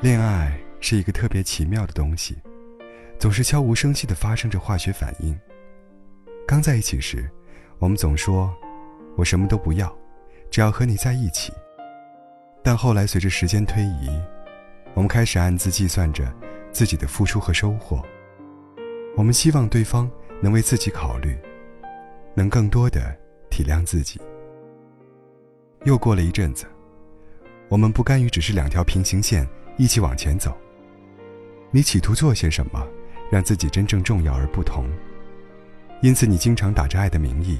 恋爱是一个特别奇妙的东西，总是悄无声息地发生着化学反应。刚在一起时，我们总说：“我什么都不要，只要和你在一起。”但后来随着时间推移，我们开始暗自计算着自己的付出和收获。我们希望对方能为自己考虑，能更多的体谅自己。又过了一阵子，我们不甘于只是两条平行线一起往前走。你企图做些什么，让自己真正重要而不同。因此，你经常打着爱的名义，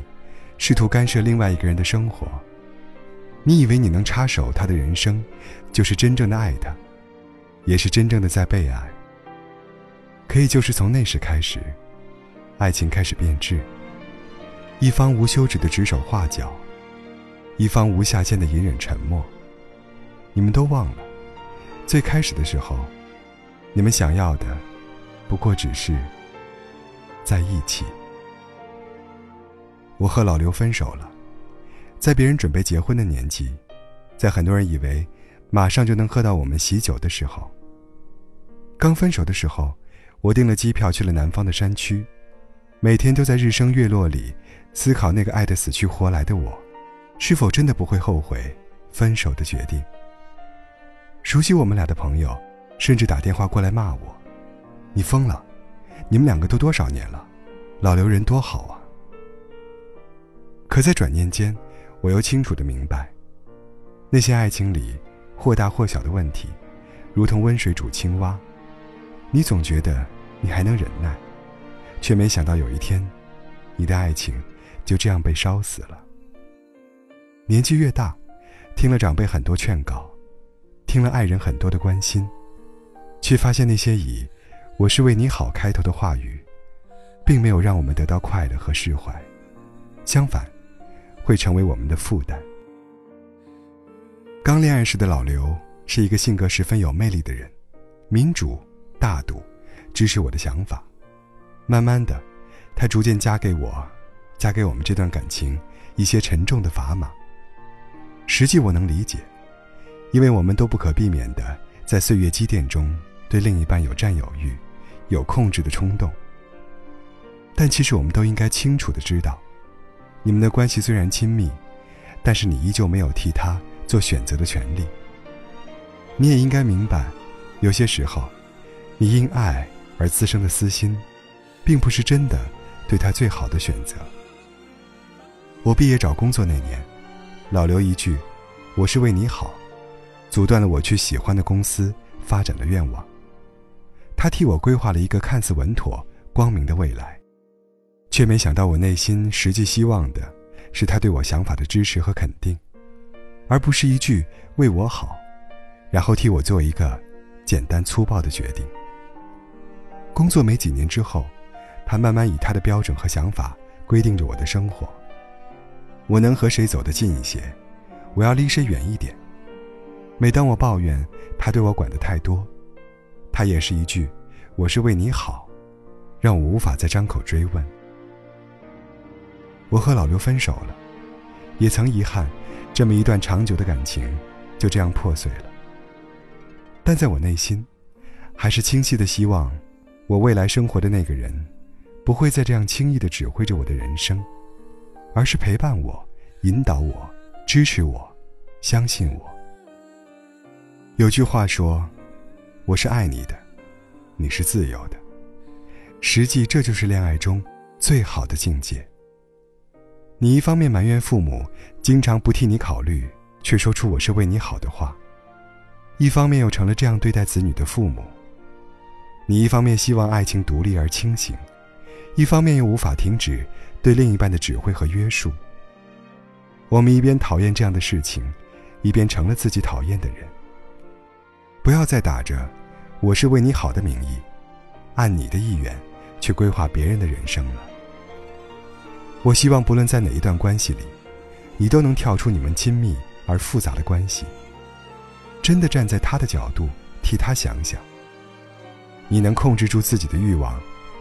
试图干涉另外一个人的生活。你以为你能插手他的人生，就是真正的爱他，也是真正的在被爱。可以，就是从那时开始，爱情开始变质。一方无休止的指手画脚。一方无下限的隐忍沉默。你们都忘了，最开始的时候，你们想要的，不过只是在一起。我和老刘分手了，在别人准备结婚的年纪，在很多人以为马上就能喝到我们喜酒的时候。刚分手的时候，我订了机票去了南方的山区，每天都在日升月落里思考那个爱得死去活来的我。是否真的不会后悔分手的决定？熟悉我们俩的朋友，甚至打电话过来骂我：“你疯了！你们两个都多少年了？老刘人多好啊！”可在转念间，我又清楚的明白，那些爱情里或大或小的问题，如同温水煮青蛙，你总觉得你还能忍耐，却没想到有一天，你的爱情就这样被烧死了。年纪越大，听了长辈很多劝告，听了爱人很多的关心，却发现那些以“我是为你好”开头的话语，并没有让我们得到快乐和释怀，相反，会成为我们的负担。刚恋爱时的老刘是一个性格十分有魅力的人，民主、大度，支持我的想法。慢慢的，他逐渐加给我，加给我们这段感情一些沉重的砝码。实际我能理解，因为我们都不可避免的在岁月积淀中对另一半有占有欲，有控制的冲动。但其实我们都应该清楚的知道，你们的关系虽然亲密，但是你依旧没有替他做选择的权利。你也应该明白，有些时候，你因爱而滋生的私心，并不是真的对他最好的选择。我毕业找工作那年。老刘一句：“我是为你好”，阻断了我去喜欢的公司发展的愿望。他替我规划了一个看似稳妥、光明的未来，却没想到我内心实际希望的是他对我想法的支持和肯定，而不是一句“为我好”，然后替我做一个简单粗暴的决定。工作没几年之后，他慢慢以他的标准和想法规定着我的生活。我能和谁走得近一些，我要离谁远一点。每当我抱怨他对我管得太多，他也是一句“我是为你好”，让我无法再张口追问。我和老刘分手了，也曾遗憾，这么一段长久的感情就这样破碎了。但在我内心，还是清晰的希望，我未来生活的那个人，不会再这样轻易的指挥着我的人生。而是陪伴我，引导我，支持我，相信我。有句话说：“我是爱你的，你是自由的。”实际这就是恋爱中最好的境界。你一方面埋怨父母经常不替你考虑，却说出“我是为你好”的话；一方面又成了这样对待子女的父母。你一方面希望爱情独立而清醒，一方面又无法停止。对另一半的指挥和约束，我们一边讨厌这样的事情，一边成了自己讨厌的人。不要再打着“我是为你好”的名义，按你的意愿去规划别人的人生了。我希望不论在哪一段关系里，你都能跳出你们亲密而复杂的关系，真的站在他的角度替他想想。你能控制住自己的欲望，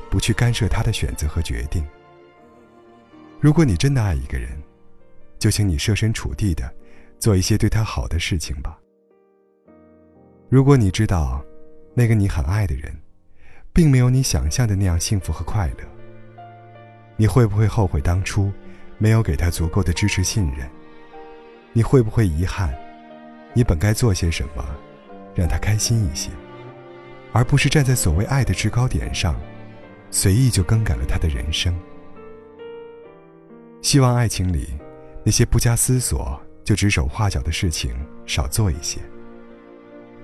不去干涉他的选择和决定。如果你真的爱一个人，就请你设身处地的做一些对他好的事情吧。如果你知道，那个你很爱的人，并没有你想象的那样幸福和快乐，你会不会后悔当初没有给他足够的支持信任？你会不会遗憾，你本该做些什么，让他开心一些，而不是站在所谓爱的制高点上，随意就更改了他的人生？希望爱情里，那些不加思索就指手画脚的事情少做一些。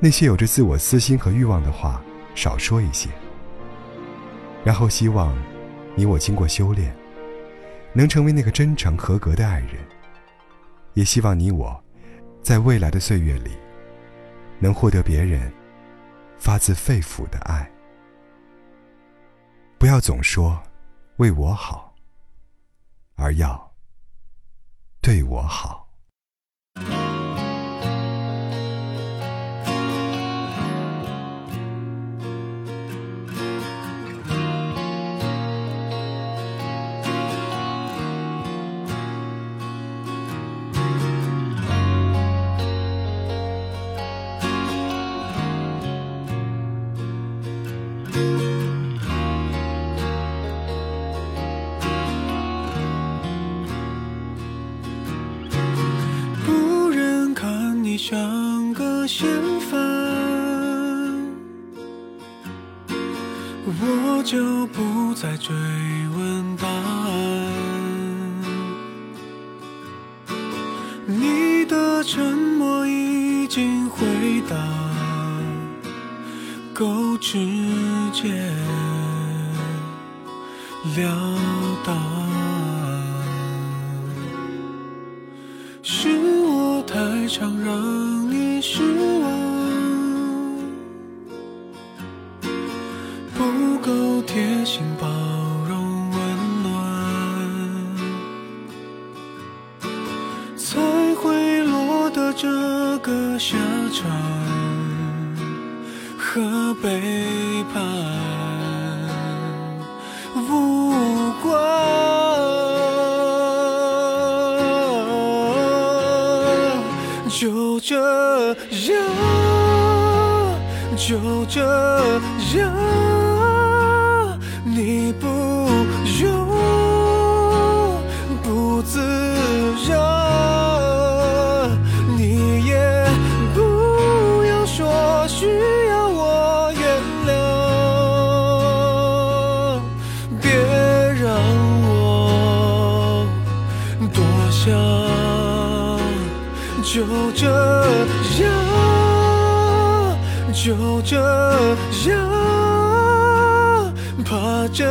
那些有着自我私心和欲望的话，少说一些。然后希望，你我经过修炼，能成为那个真诚合格的爱人。也希望你我，在未来的岁月里，能获得别人发自肺腑的爱。不要总说为我好，而要对我好。我就不再追问答案。你的沉默已经回答，够直接了当。是我太常让你失望贴心包容温暖，才会落得这个下场和背叛无关。就这样，就这样，用不自然，你也不用说需要我原谅，别让我多想。就这样，就这样，怕真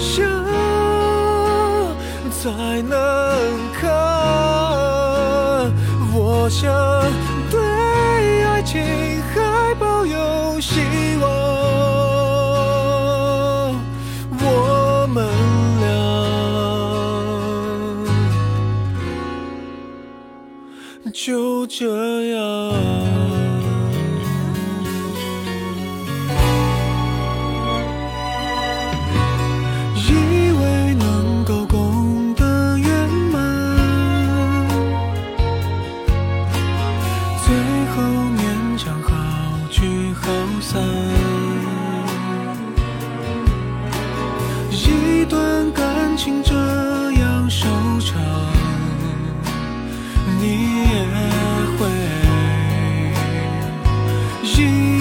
相才能看。我想对爱情续